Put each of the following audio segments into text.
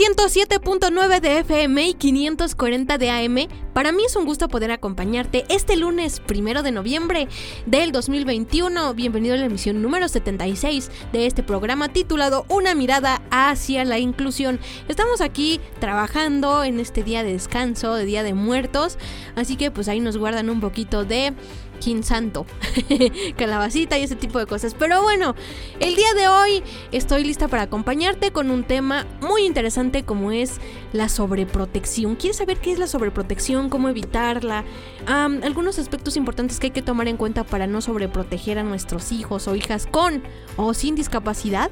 107.9 de FM y 540 de AM. Para mí es un gusto poder acompañarte este lunes primero de noviembre del 2021. Bienvenido a la emisión número 76 de este programa titulado Una mirada hacia la inclusión. Estamos aquí trabajando en este día de descanso, de Día de Muertos, así que pues ahí nos guardan un poquito de King Santo, calabacita y ese tipo de cosas. Pero bueno, el día de hoy estoy lista para acompañarte con un tema muy interesante como es la sobreprotección. ¿Quieres saber qué es la sobreprotección? ¿Cómo evitarla? Algunos aspectos importantes que hay que tomar en cuenta para no sobreproteger a nuestros hijos o hijas con o sin discapacidad.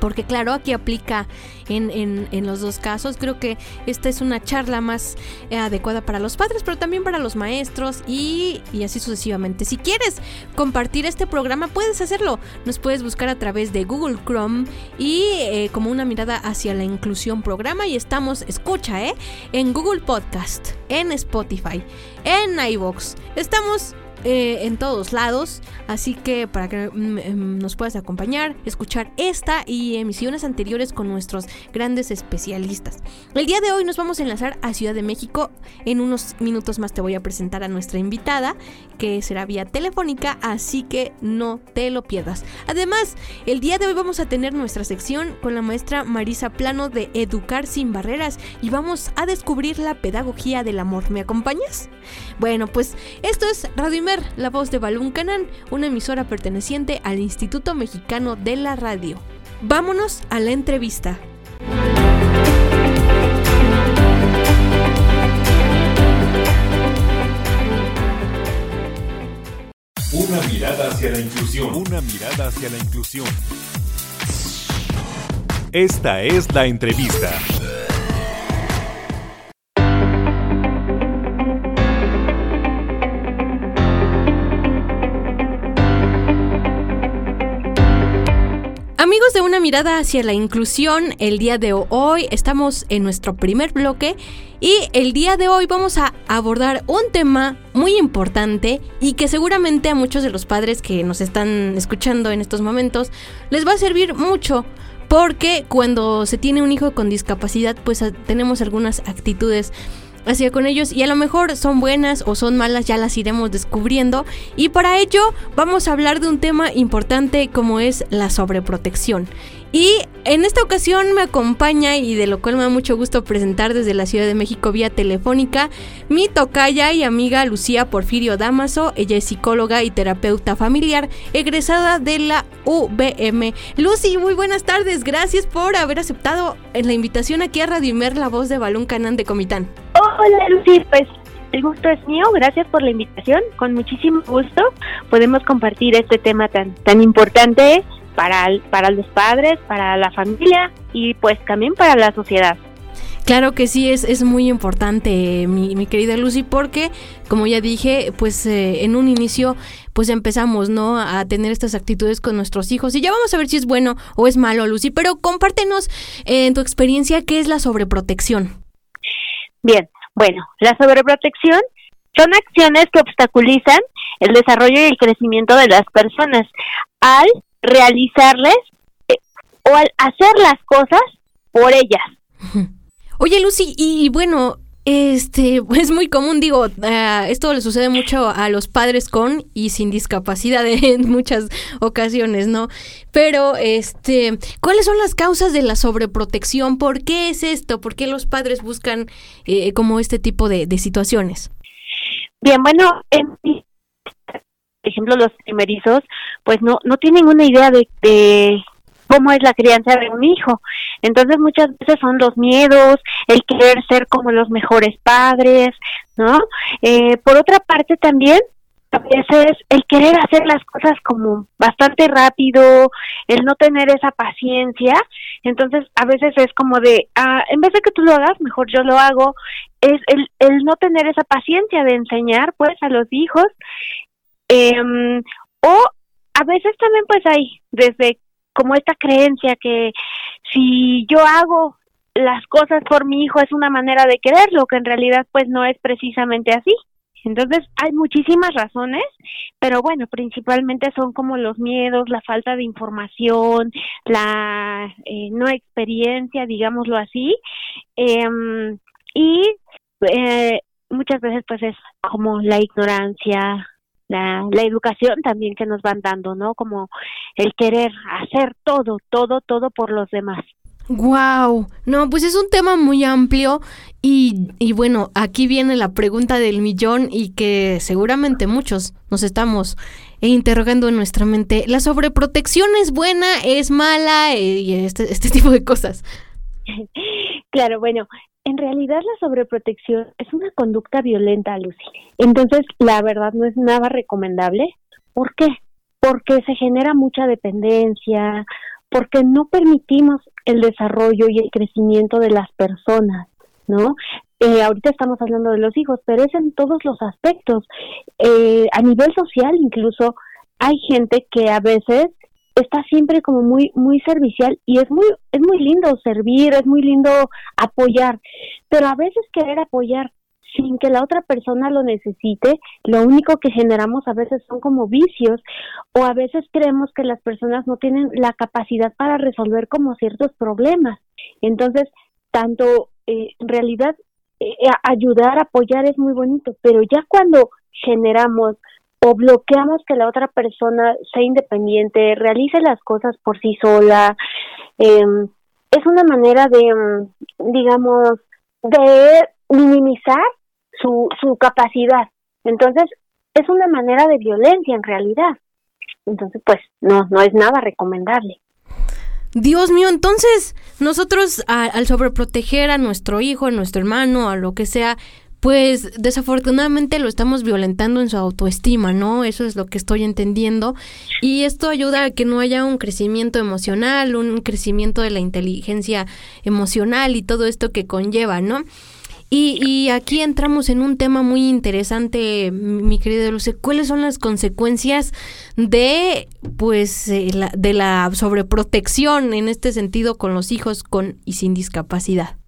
Porque claro, aquí aplica en, en, en, los dos casos. Creo que esta es una charla más eh, adecuada para los padres, pero también para los maestros y, y, así sucesivamente. Si quieres compartir este programa, puedes hacerlo. Nos puedes buscar a través de Google Chrome y eh, como una mirada hacia la inclusión programa. Y estamos, escucha, ¿eh? En Google Podcast, en Spotify, en iVoox. Estamos eh, en todos lados. Así que para que mm, nos puedas acompañar, escuchar esta y emisiones anteriores con nuestros grandes especialistas. El día de hoy nos vamos a enlazar a Ciudad de México. En unos minutos más te voy a presentar a nuestra invitada, que será vía telefónica, así que no te lo pierdas. Además, el día de hoy vamos a tener nuestra sección con la maestra Marisa Plano de Educar sin Barreras y vamos a descubrir la pedagogía del amor. ¿Me acompañas? Bueno, pues esto es Radio Imer, la voz de Balún Canán, una emisora perteneciente al Instituto Mexicano de la Radio. Vámonos a la entrevista. Una mirada hacia la inclusión. Una mirada hacia la inclusión. Esta es la entrevista. Amigos de una mirada hacia la inclusión, el día de hoy estamos en nuestro primer bloque y el día de hoy vamos a abordar un tema muy importante y que seguramente a muchos de los padres que nos están escuchando en estos momentos les va a servir mucho porque cuando se tiene un hijo con discapacidad pues tenemos algunas actitudes hacia con ellos y a lo mejor son buenas o son malas, ya las iremos descubriendo. Y para ello vamos a hablar de un tema importante como es la sobreprotección. Y en esta ocasión me acompaña y de lo cual me da mucho gusto presentar desde la Ciudad de México vía telefónica mi tocaya y amiga Lucía Porfirio Damaso. Ella es psicóloga y terapeuta familiar, egresada de la UBM. Lucy, muy buenas tardes. Gracias por haber aceptado la invitación aquí a Radio Imer, la voz de Balón Canán de Comitán. Hola Lucy, pues el gusto es mío, gracias por la invitación. Con muchísimo gusto podemos compartir este tema tan, tan importante para, para los padres, para la familia y pues también para la sociedad. Claro que sí, es, es muy importante, mi, mi, querida Lucy, porque, como ya dije, pues eh, en un inicio, pues empezamos, ¿no? A tener estas actitudes con nuestros hijos. Y ya vamos a ver si es bueno o es malo, Lucy. Pero compártenos eh, en tu experiencia qué es la sobreprotección. Bien, bueno, la sobreprotección son acciones que obstaculizan el desarrollo y el crecimiento de las personas al realizarles eh, o al hacer las cosas por ellas. Oye, Lucy, y bueno, este, es muy común, digo, uh, esto le sucede mucho a los padres con y sin discapacidad en muchas ocasiones, ¿no? Pero, este, ¿cuáles son las causas de la sobreprotección? ¿Por qué es esto? ¿Por qué los padres buscan eh, como este tipo de, de situaciones? Bien, bueno, en, por ejemplo, los primerizos, pues no, no tienen una idea de, cómo es la crianza de un hijo. Entonces muchas veces son los miedos, el querer ser como los mejores padres, ¿no? Eh, por otra parte también a veces el querer hacer las cosas como bastante rápido, el no tener esa paciencia, entonces a veces es como de, ah, en vez de que tú lo hagas, mejor yo lo hago, es el, el no tener esa paciencia de enseñar pues a los hijos, eh, o a veces también pues hay desde como esta creencia que si yo hago las cosas por mi hijo es una manera de quererlo, que en realidad pues no es precisamente así. Entonces hay muchísimas razones, pero bueno, principalmente son como los miedos, la falta de información, la eh, no experiencia, digámoslo así, em, y eh, muchas veces pues es como la ignorancia, la, la educación también que nos van dando, ¿no? Como el querer hacer todo, todo, todo por los demás. Wow, no, pues es un tema muy amplio y, y, bueno, aquí viene la pregunta del millón y que seguramente muchos nos estamos interrogando en nuestra mente. ¿La sobreprotección es buena, es mala eh, y este, este tipo de cosas? Claro, bueno, en realidad la sobreprotección es una conducta violenta, Lucy. Entonces, la verdad no es nada recomendable. ¿Por qué? Porque se genera mucha dependencia, porque no permitimos el desarrollo y el crecimiento de las personas, ¿no? Eh, ahorita estamos hablando de los hijos, pero es en todos los aspectos. Eh, a nivel social incluso hay gente que a veces está siempre como muy muy servicial y es muy es muy lindo servir, es muy lindo apoyar, pero a veces querer apoyar sin que la otra persona lo necesite, lo único que generamos a veces son como vicios o a veces creemos que las personas no tienen la capacidad para resolver como ciertos problemas. Entonces, tanto eh, en realidad eh, ayudar, apoyar es muy bonito, pero ya cuando generamos o bloqueamos que la otra persona sea independiente, realice las cosas por sí sola. Eh, es una manera de, mm, digamos, de minimizar su, su capacidad. Entonces, es una manera de violencia en realidad. Entonces, pues, no, no es nada recomendable. Dios mío, entonces nosotros al sobreproteger a nuestro hijo, a nuestro hermano, a lo que sea, pues desafortunadamente lo estamos violentando en su autoestima, ¿no? Eso es lo que estoy entendiendo. Y esto ayuda a que no haya un crecimiento emocional, un crecimiento de la inteligencia emocional y todo esto que conlleva, ¿no? Y, y, aquí entramos en un tema muy interesante, mi querida Luce. ¿Cuáles son las consecuencias de, pues, eh, la, de la sobreprotección en este sentido con los hijos con y sin discapacidad?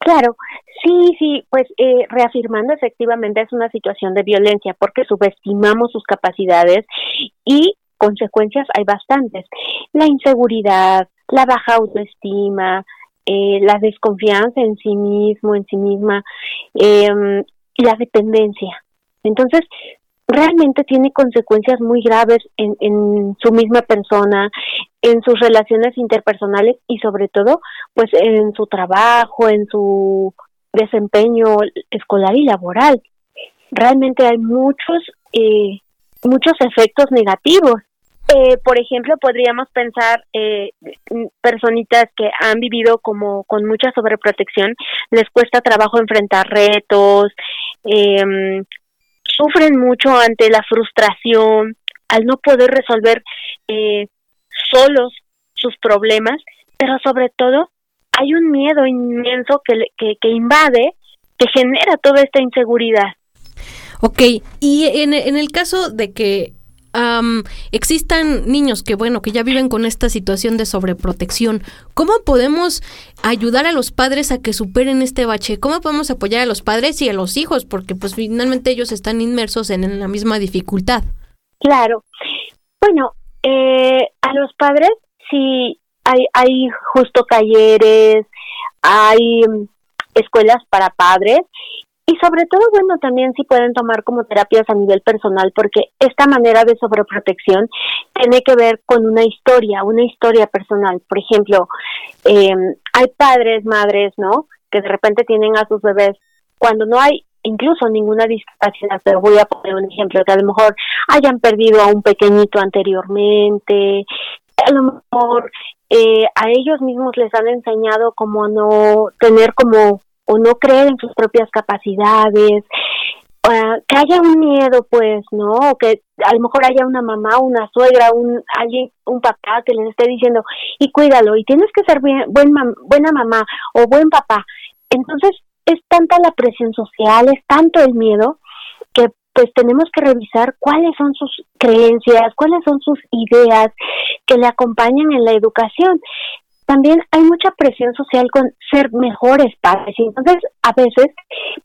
Claro, Sí, sí, pues eh, reafirmando efectivamente es una situación de violencia porque subestimamos sus capacidades y consecuencias hay bastantes. La inseguridad, la baja autoestima, eh, la desconfianza en sí mismo, en sí misma, eh, la dependencia. Entonces, realmente tiene consecuencias muy graves en, en su misma persona, en sus relaciones interpersonales y sobre todo, pues en su trabajo, en su desempeño escolar y laboral. Realmente hay muchos, eh, muchos efectos negativos. Eh, por ejemplo, podríamos pensar eh, personitas que han vivido como con mucha sobreprotección, les cuesta trabajo enfrentar retos, eh, sufren mucho ante la frustración, al no poder resolver eh, solos sus problemas, pero sobre todo hay un miedo inmenso que, que, que invade, que genera toda esta inseguridad. Ok, y en, en el caso de que um, existan niños que, bueno, que ya viven con esta situación de sobreprotección, ¿cómo podemos ayudar a los padres a que superen este bache? ¿Cómo podemos apoyar a los padres y a los hijos? Porque pues finalmente ellos están inmersos en, en la misma dificultad. Claro. Bueno, eh, a los padres, si hay, hay justo talleres, hay mm, escuelas para padres y sobre todo, bueno, también si pueden tomar como terapias a nivel personal, porque esta manera de sobreprotección tiene que ver con una historia, una historia personal. Por ejemplo, eh, hay padres, madres, ¿no? Que de repente tienen a sus bebés cuando no hay incluso ninguna discapacidad, pero voy a poner un ejemplo, que a lo mejor hayan perdido a un pequeñito anteriormente, a lo mejor eh, a ellos mismos les han enseñado como no tener como o no creer en sus propias capacidades, que haya un miedo, pues, ¿no? O que a lo mejor haya una mamá, una suegra, un alguien, un papá que les esté diciendo, y cuídalo, y tienes que ser bien, buen buena mamá o buen papá. Entonces, es tanta la presión social, es tanto el miedo, pues tenemos que revisar cuáles son sus creencias, cuáles son sus ideas que le acompañan en la educación también hay mucha presión social con ser mejores padres. Y entonces, a veces,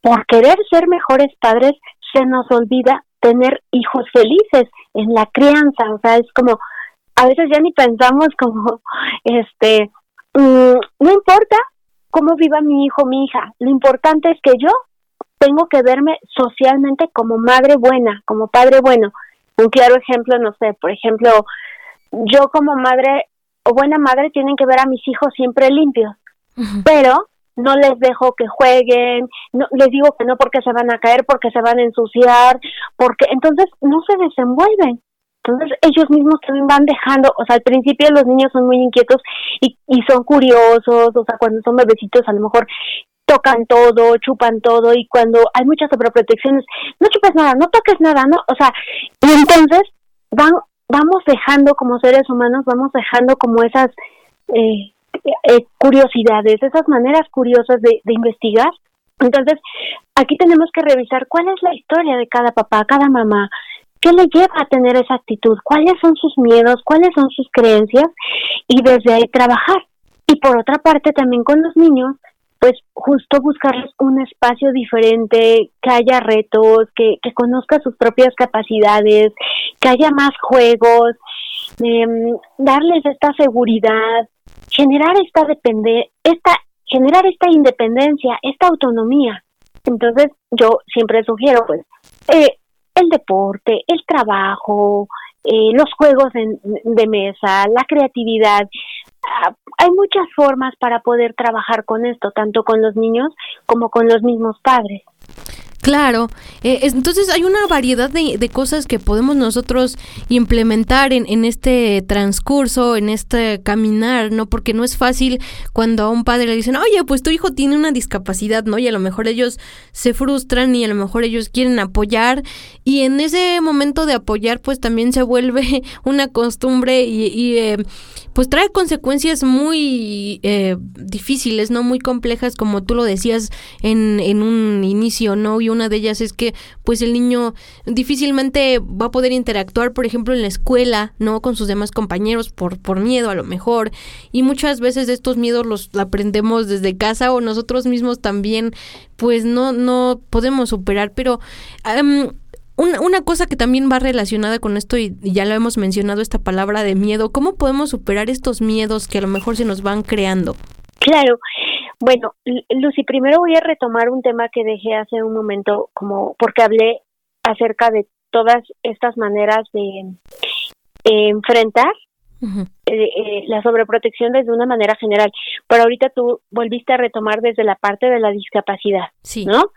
por querer ser mejores padres, se nos olvida tener hijos felices en la crianza. O sea, es como, a veces ya ni pensamos como, este, mm, no importa cómo viva mi hijo, mi hija, lo importante es que yo tengo que verme socialmente como madre buena, como padre bueno. Un claro ejemplo, no sé, por ejemplo, yo como madre o buena madre tienen que ver a mis hijos siempre limpios, pero no les dejo que jueguen, no les digo que no porque se van a caer, porque se van a ensuciar, porque entonces no se desenvuelven. Entonces ellos mismos también van dejando, o sea, al principio los niños son muy inquietos y, y son curiosos, o sea, cuando son bebecitos a lo mejor tocan todo, chupan todo y cuando hay muchas sobreprotecciones, no chupes nada, no toques nada, ¿no? O sea, y entonces van vamos dejando como seres humanos, vamos dejando como esas eh, eh, curiosidades, esas maneras curiosas de, de investigar. Entonces, aquí tenemos que revisar cuál es la historia de cada papá, cada mamá, qué le lleva a tener esa actitud, cuáles son sus miedos, cuáles son sus creencias y desde ahí trabajar. Y por otra parte, también con los niños, pues justo buscarles un espacio diferente, que haya retos, que, que conozca sus propias capacidades, que haya más juegos, em, darles esta seguridad, generar esta esta, generar esta independencia, esta autonomía. Entonces yo siempre sugiero pues eh, el deporte, el trabajo, eh, los juegos de mesa, la creatividad, hay muchas formas para poder trabajar con esto, tanto con los niños como con los mismos padres. Claro, eh, entonces hay una variedad de, cosas que podemos nosotros implementar en, en, este transcurso, en este caminar, ¿no? Porque no es fácil cuando a un padre le dicen, oye, pues tu hijo tiene una discapacidad, ¿no? Y a lo mejor ellos se frustran y a lo mejor ellos quieren apoyar y en ese momento de apoyar pues también se vuelve una costumbre y, eh, pues trae consecuencias muy eh, difíciles, ¿no? Muy complejas como tú lo decías en, en un inicio, ¿no? Y una de ellas es que pues el niño difícilmente va a poder interactuar, por ejemplo, en la escuela, ¿no? Con sus demás compañeros por, por miedo a lo mejor. Y muchas veces estos miedos los aprendemos desde casa o nosotros mismos también pues no, no podemos superar. Pero una, una, cosa que también va relacionada con esto, y ya lo hemos mencionado, esta palabra de miedo, ¿cómo podemos superar estos miedos que a lo mejor se nos van creando? Claro, bueno, Lucy, primero voy a retomar un tema que dejé hace un momento, como porque hablé acerca de todas estas maneras de enfrentar eh, eh, la sobreprotección desde una manera general. Pero ahorita tú volviste a retomar desde la parte de la discapacidad, sí. ¿no?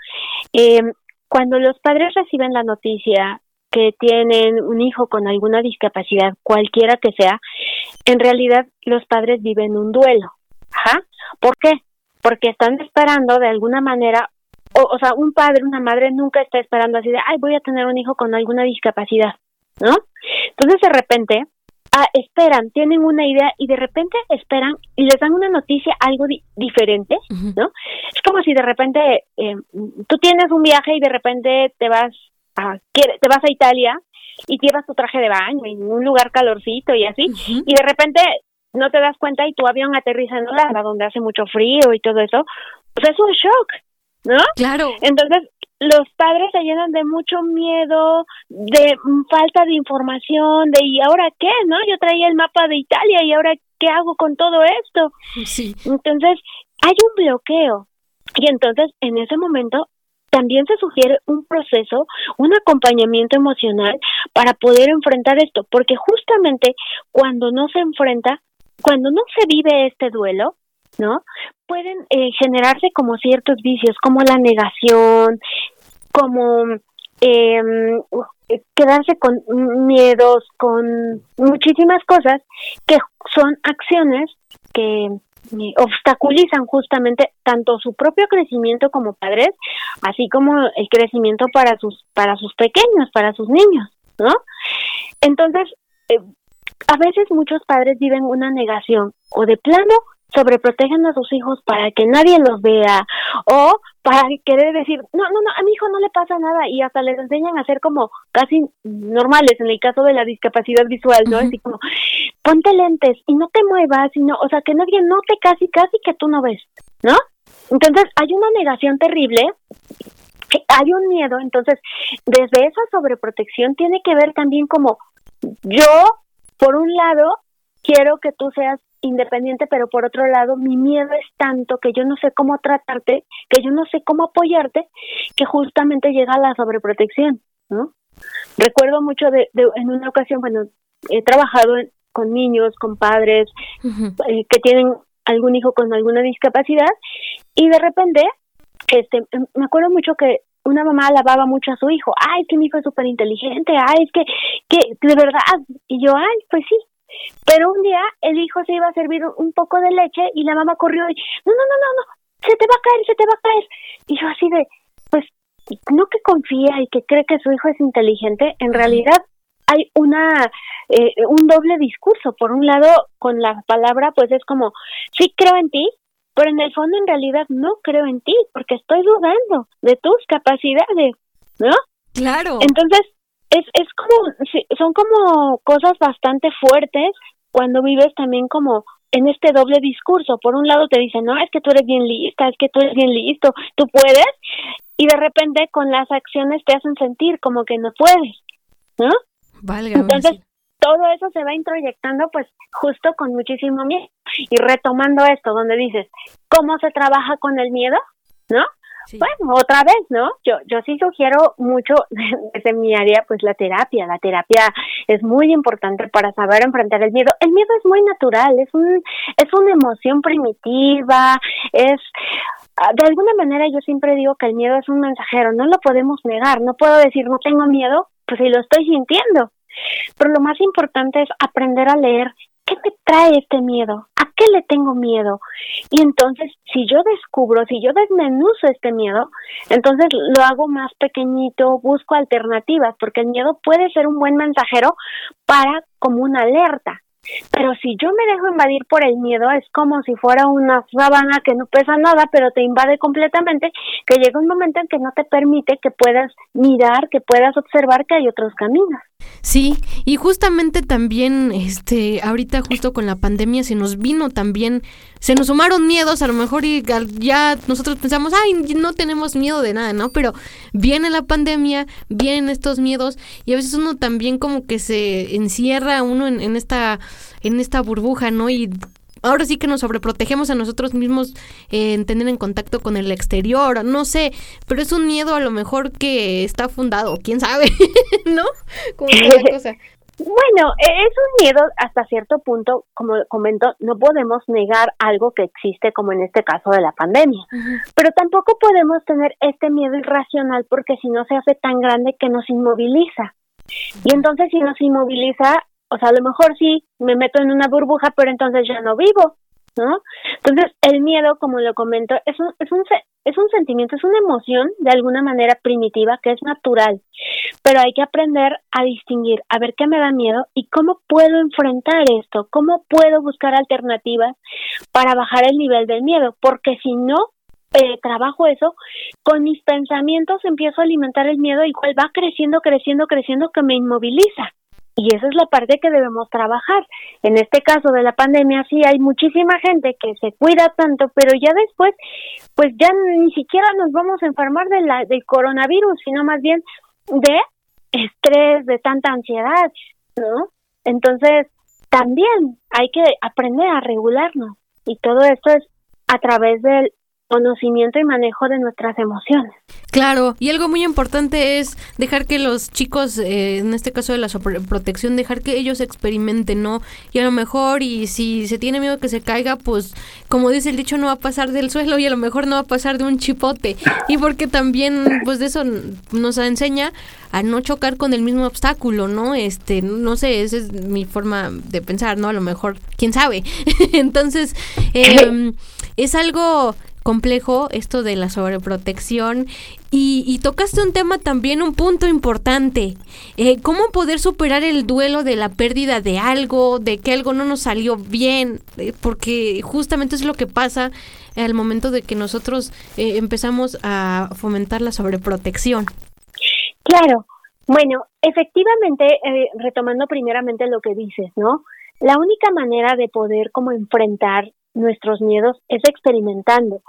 Cuando los padres reciben la noticia que tienen un hijo con alguna discapacidad, cualquiera que sea, en realidad los padres viven un duelo. Ajá. ¿Por qué? porque están esperando de alguna manera, o, o sea, un padre, una madre nunca está esperando así de, ay, voy a tener un hijo con alguna discapacidad, ¿no? Entonces de repente ah, esperan, tienen una idea y de repente esperan y les dan una noticia algo diferente, ¿no? Es como si de repente eh, tú tienes un viaje y de repente te vas a te vas a Italia y llevas tu traje de baño en un lugar calorcito y así y de repente no te das cuenta y tu avión aterriza en Holanda, donde hace mucho frío y todo eso, pues es un shock, ¿no? Claro. Entonces, los padres se llenan de mucho miedo, de falta de información, de ¿y ahora qué? ¿No? Yo traía el mapa de Italia y ahora ¿qué hago con todo esto? Sí. Entonces, hay un bloqueo. Y entonces, en ese momento, también se sugiere un proceso, un acompañamiento emocional para poder enfrentar esto, porque justamente cuando no se enfrenta, cuando no se vive este duelo, ¿no? Pueden eh, generarse como ciertos vicios, como la negación, como em, quedarse con miedos, con muchísimas cosas que son acciones que obstaculizan justamente tanto su propio crecimiento como padres, así como el crecimiento para sus para sus pequeños, para sus niños, ¿no? Entonces, eh, a veces muchos padres viven una negación o de plano sobreprotegen a sus hijos para que nadie los vea o para querer decir, no, no, no, a mi hijo no le pasa nada y hasta les enseñan a ser como casi normales en el caso de la discapacidad visual, ¿no? Así como, ponte lentes y no te muevas, y no, o sea, que nadie note casi, casi que tú no ves, ¿no? Entonces hay una negación terrible hay un miedo, entonces desde esa sobreprotección tiene que ver también como yo, por un lado, quiero que tú seas independiente, pero por otro lado, mi miedo es tanto que yo no sé cómo tratarte, que yo no sé cómo apoyarte, que justamente llega la sobreprotección, ¿no? Recuerdo mucho de, en una ocasión, bueno, he trabajado con niños, con padres eh, que tienen algún hijo con alguna discapacidad y de repente, este, me acuerdo mucho que una mamá alababa mucho a su hijo, ay, que mi hijo es súper inteligente, ay, es que, que, de verdad, y yo, ay, pues sí, pero un día el hijo se iba a servir un poco de leche y la mamá corrió y, no, no, no, no, no, se te va a caer, se te va a caer. Y yo así de, pues, no que confía y que cree que su hijo es inteligente, en realidad hay una eh, un doble discurso. Por un lado, con la palabra, pues es como, sí creo en ti, pero en el fondo en realidad no creo en ti, porque estoy dudando de tus capacidades, ¿no? Claro. Entonces, es, es como, son como cosas bastante fuertes cuando vives también como en este doble discurso. Por un lado te dicen, no, es que tú eres bien lista, es que tú eres bien listo, tú puedes, y de repente con las acciones te hacen sentir como que no puedes, ¿no? Entonces, todo eso se va introyectando pues justo con muchísimo miedo. Y retomando esto, donde dices, ¿cómo se trabaja con el miedo? ¿No? Bueno, otra vez, ¿no? Yo, yo sí sugiero mucho desde mi área, pues la terapia. La terapia es muy importante para saber enfrentar el miedo. El miedo es muy natural, es un, es una emoción primitiva, es ah, de alguna manera yo siempre digo que el miedo es un mensajero, no lo podemos negar, no puedo decir no tengo miedo, pues si lo estoy sintiendo. Pero lo más importante es aprender a leer qué me trae este miedo, qué le tengo miedo? Y entonces, si yo descubro, si yo desmenuzo este miedo, entonces lo hago más pequeñito, busco alternativas, porque el miedo puede ser un buen mensajero para como una alerta. Pero si yo me dejo invadir por el miedo, es como si fuera una sábana que no pesa nada, pero te invade completamente, que llega un momento en que no te permite que puedas mirar, que puedas observar que hay otros caminos. Sí, y justamente también, este, ahorita justo con la pandemia se nos vino también, se nos sumaron miedos, a lo mejor y ya nosotros pensamos, ay, no tenemos miedo de nada, ¿no? Pero viene la pandemia, vienen estos miedos y a veces uno también como que se encierra uno en, en esta, en esta burbuja, ¿no? Y ahora sí que nos sobreprotegemos a nosotros mismos en tener en contacto con el exterior, no sé, pero es un miedo a lo mejor que está fundado, quién sabe, ¿no? Como cosa. Bueno, e-, es un miedo hasta cierto punto, como comento, no podemos negar algo que existe como en este caso de la pandemia, pero tampoco podemos tener este miedo irracional porque si no se hace tan grande que nos inmoviliza. Y entonces si nos inmoviliza, o sea, a lo mejor sí me meto en una burbuja, pero entonces ya no vivo, ¿no? Entonces, el miedo, como lo comento, es un, es un, es un sentimiento, es una emoción de alguna manera primitiva que es natural, pero hay que aprender a distinguir, a ver qué me da miedo y cómo puedo enfrentar esto, cómo puedo buscar alternativas para bajar el nivel del miedo, porque si no eh, trabajo eso, con mis pensamientos empiezo a alimentar el miedo, igual va creciendo, creciendo, creciendo, que me inmoviliza. Y esa es la parte que debemos trabajar. En este caso de la pandemia, sí hay muchísima gente que se cuida tanto, pero ya después, pues ya ni siquiera nos vamos a enfermar de la, del coronavirus, sino más bien de estrés, de tanta ansiedad, ¿no? Entonces, también hay que aprender a regularnos. Y todo esto es a través del conocimiento y manejo de nuestras emociones. Claro, y algo muy importante es dejar que los chicos, eh, en este caso de la protección, dejar que ellos experimenten, ¿no? Y a lo mejor, y si se tiene miedo que se caiga, pues como dice el dicho, no va a pasar del suelo y a lo mejor no va a pasar de un chipote. Y porque también, pues de eso nos enseña a no chocar con el mismo obstáculo, ¿no? Este, no sé, esa es mi forma de pensar, ¿no? A lo mejor, quién sabe. Entonces, eh, es algo complejo esto de la sobreprotección y, tocaste un tema también, un punto importante, eh, cómo poder superar el duelo de la pérdida de algo, de que algo no nos salió bien, eh, porque justamente es lo que pasa al momento de que nosotros eh, empezamos a fomentar la sobreprotección. Claro, bueno, efectivamente, retomando primeramente lo que dices, ¿no? La única manera de poder como enfrentar nuestros miedos es experimentando,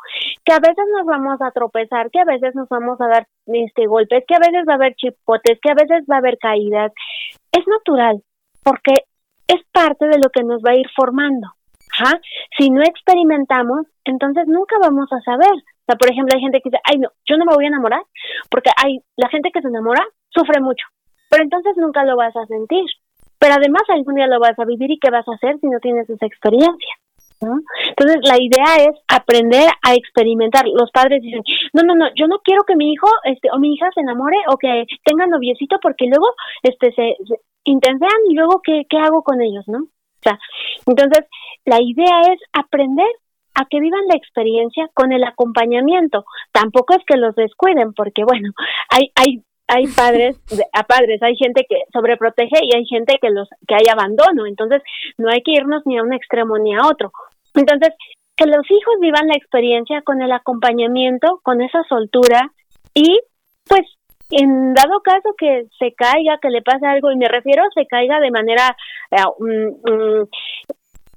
que a veces nos vamos a tropezar, que a veces nos vamos a dar este golpes, que a veces va a haber chipotes, que a veces va a haber caídas. Es natural, porque es parte de lo que nos va a ir formando. Si no experimentamos, entonces nunca vamos a saber. O sea, por ejemplo, hay gente que dice, ay, no, yo no me voy a enamorar, porque hay la gente que se enamora sufre mucho, pero entonces nunca lo vas a sentir. Pero además algún día lo vas a vivir y qué vas a hacer si no tienes esa experiencia. Entonces, la idea es aprender a experimentar. Los padres dicen, no, no, no, yo no quiero que mi hijo este, o mi hija se enamore o que tenga noviecito porque luego este, se, intensean y luego, ¿qué, ¿qué hago con ellos, no? O sea, entonces, la idea es aprender a que vivan la experiencia con el acompañamiento. Tampoco es que los descuiden, porque bueno, hay, hay hay padres a padres, hay gente que sobreprotege y hay gente que los que hay abandono, entonces no hay que irnos ni a un extremo ni a otro. Entonces, que los hijos vivan la experiencia con el acompañamiento, con esa soltura y pues en dado caso que se caiga, que le pase algo, y me refiero se caiga de manera, eh, mm,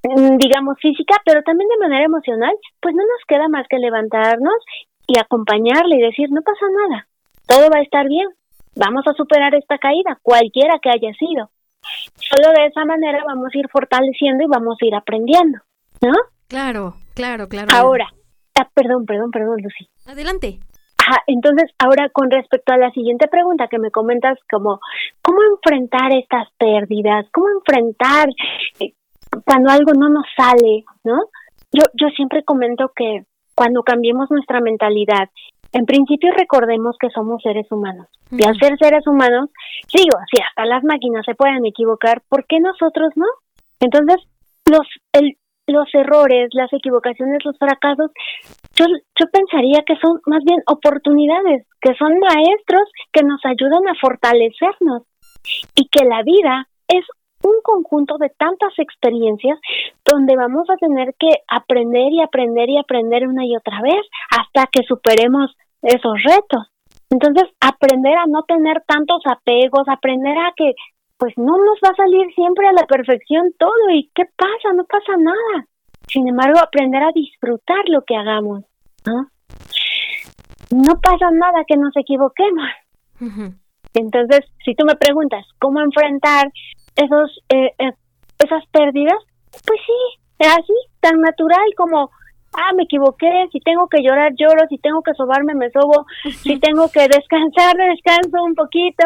mm, digamos, física, pero también de manera emocional, pues no nos queda más que levantarnos y acompañarle y decir, no pasa nada, todo va a estar bien, vamos a superar esta caída, cualquiera que haya sido. Solo de esa manera vamos a ir fortaleciendo y vamos a ir aprendiendo. ¿No? Claro, claro, claro. Ahora, ah, perdón, perdón, perdón, Lucy. Adelante. Ajá, entonces, ahora con respecto a la siguiente pregunta que me comentas, como, ¿cómo enfrentar estas pérdidas? ¿Cómo enfrentar eh, cuando algo no nos sale, no? Yo, yo siempre comento que cuando cambiemos nuestra mentalidad, en principio recordemos que somos seres humanos. Y al ser seres humanos, digo, si hasta las máquinas se pueden equivocar, ¿por qué nosotros no? Entonces, los, el, los errores, las equivocaciones, los fracasos, yo, yo pensaría que son más bien oportunidades, que son maestros que nos ayudan a fortalecernos y que la vida es un conjunto de tantas experiencias donde vamos a tener que aprender y aprender y aprender una y otra vez hasta que superemos esos retos. Entonces, aprender a no tener tantos apegos, aprender a que pues no nos va a salir siempre a la perfección todo y ¿qué pasa? No pasa nada. Sin embargo, aprender a disfrutar lo que hagamos. No, no pasa nada que nos equivoquemos. Entonces, si tú me preguntas cómo enfrentar esos eh, eh, esas pérdidas, pues sí, es así, tan natural como ah, me equivoqué, si tengo que llorar, lloro, si tengo que sobarme, me sobo, si tengo que descansar, descanso un poquito.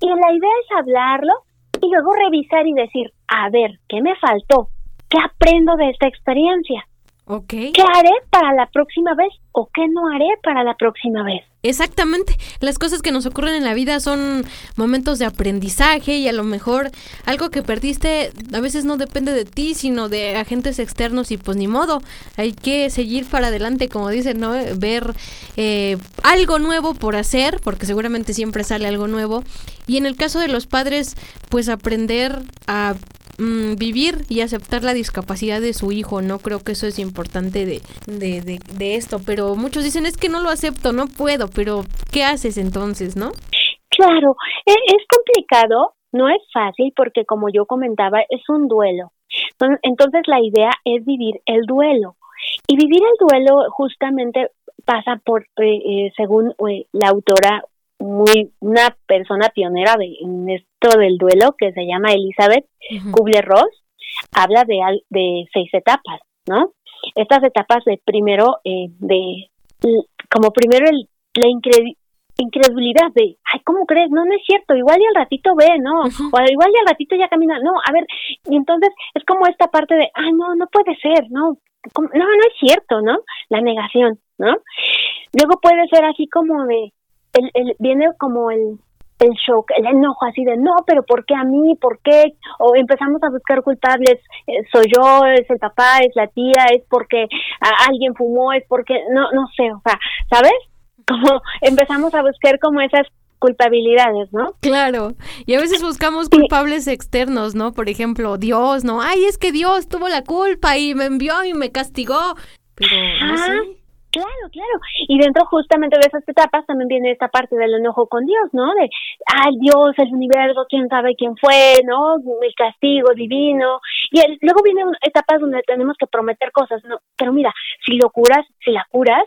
Y la idea es hablarlo y luego revisar y decir, a ver, ¿qué me faltó? ¿Qué aprendo de esta experiencia? Okay. ¿Qué haré para la próxima vez o qué no haré para la próxima vez? Exactamente. Las cosas que nos ocurren en la vida son momentos de aprendizaje y a lo mejor algo que perdiste a veces no depende de ti, sino de agentes externos y pues ni modo. Hay que seguir para adelante, como dicen, ¿no? Ver eh, algo nuevo por hacer, porque seguramente siempre sale algo nuevo. Y en el caso de los padres, pues aprender a Mm, vivir y aceptar la discapacidad de su hijo, ¿no? Creo que eso es importante de, de, de, esto, pero muchos dicen es que no lo acepto, no puedo, pero ¿qué haces entonces, no? Claro, es, es complicado, no es fácil porque como yo comentaba, es un duelo. Entonces la idea es vivir el duelo. Y vivir el duelo justamente pasa por, eh, eh, según eh, la autora muy una persona pionera de, en esto del duelo que se llama Elizabeth Kubler-Ross habla de de seis etapas, ¿no? estas etapas de primero, eh, de como primero el, la incredulidad de, ay, ¿cómo crees? No, no es cierto, igual y al ratito ve, ¿no? O igual y al ratito ya camina, no, a ver, y entonces es como esta parte de, ay, no, no puede ser, ¿no? No, no es cierto, ¿no? La negación, ¿no? Luego puede ser así como de, el, el, viene como el, el shock, el enojo así de no, pero ¿por qué a mí? ¿Por qué? O empezamos a buscar culpables, eh, soy yo, es el papá, es la tía, es porque alguien fumó, es porque no no sé, o sea, ¿sabes? Como empezamos a buscar como esas culpabilidades, ¿no? Claro, y a veces buscamos culpables externos, ¿no? Por ejemplo, Dios, ¿no? Ay, es que Dios tuvo la culpa y me envió y me castigó, pero no sé. Claro, claro. Y dentro justamente de esas etapas también viene esta parte del enojo con Dios, ¿no? De, ay, Dios, el universo, quién sabe quién fue, ¿no? El castigo divino. Y luego vienen etapas donde tenemos que prometer cosas, ¿no? Pero mira, si lo curas, si la curas,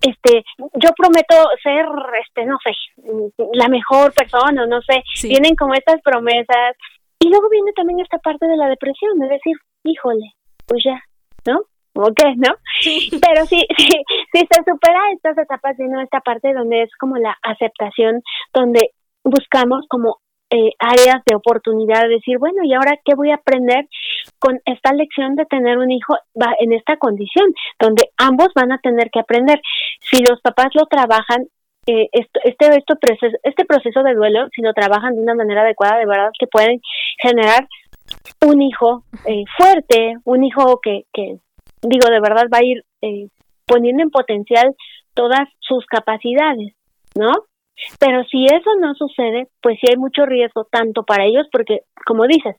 este, yo prometo ser, este, no sé, la mejor persona, no sé. Vienen como estas promesas. Y luego viene también esta parte de la depresión, de decir, híjole, pues ya, ¿no? ¿ok? ¿no? Pero sí, sí, sí se supera estas etapas, sino esta parte donde es como la aceptación, donde buscamos como eh, áreas de oportunidad, de decir, bueno, ¿y ahora qué voy a aprender con esta lección de tener un hijo en esta condición, donde ambos van a tener que aprender? Si los papás lo trabajan, eh, esto, este, esto proceso, este proceso de duelo, si lo trabajan de una manera adecuada, de verdad que pueden generar un hijo eh, fuerte, un hijo que, que digo, de verdad va a ir eh, poniendo en potencial todas sus capacidades, ¿no? Pero si eso no sucede, pues sí hay mucho riesgo, tanto para ellos, porque, como dices,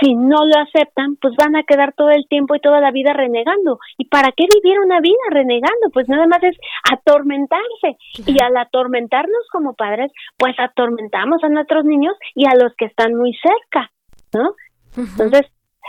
si no lo aceptan, pues van a quedar todo el tiempo y toda la vida renegando. ¿Y para qué vivir una vida renegando? Pues nada más es atormentarse. Y al atormentarnos como padres, pues atormentamos a nuestros niños y a los que están muy cerca, ¿no? Entonces,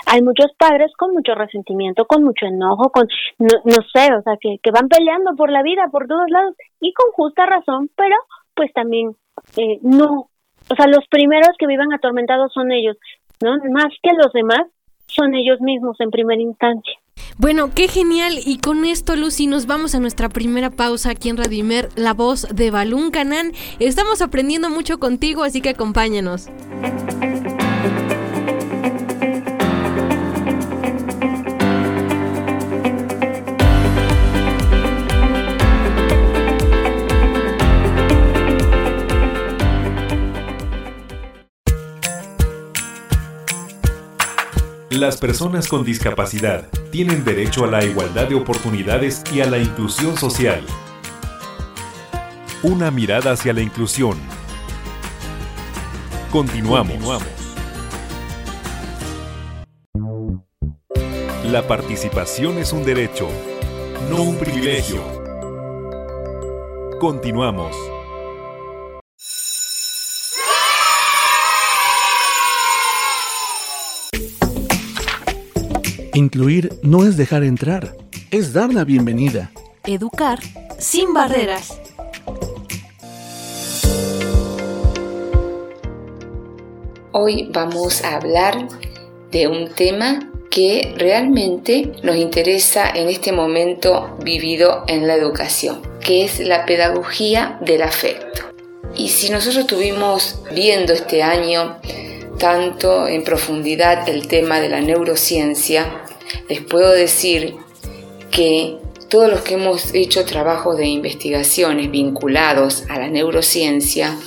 hay muchos padres con mucho resentimiento, con mucho enojo, con, no, no sé, o sea, que, que van peleando por la vida por todos lados y con justa razón, pero pues también eh, no, o sea, los primeros que vivan atormentados son ellos, ¿no? Más que los demás, son ellos mismos en primera instancia. Bueno, qué genial. Y con esto, Lucy, nos vamos a nuestra primera pausa aquí en Radimer, la voz de Balún Canán. Estamos aprendiendo mucho contigo, así que acompáñanos. Las personas con discapacidad tienen derecho a la igualdad de oportunidades y a la inclusión social. Una mirada hacia la inclusión. Continuamos. La participación es un derecho, no un privilegio. Continuamos. Incluir no es dejar entrar, es dar la bienvenida. Educar sin barreras. Hoy vamos a hablar de un tema que realmente nos interesa en este momento vivido en la educación, que es la pedagogía del afecto. Y si nosotros estuvimos viendo este año tanto en profundidad el tema de la neurociencia, les puedo decir que todos los que hemos hecho trabajos de investigaciones vinculados a la neurociencia,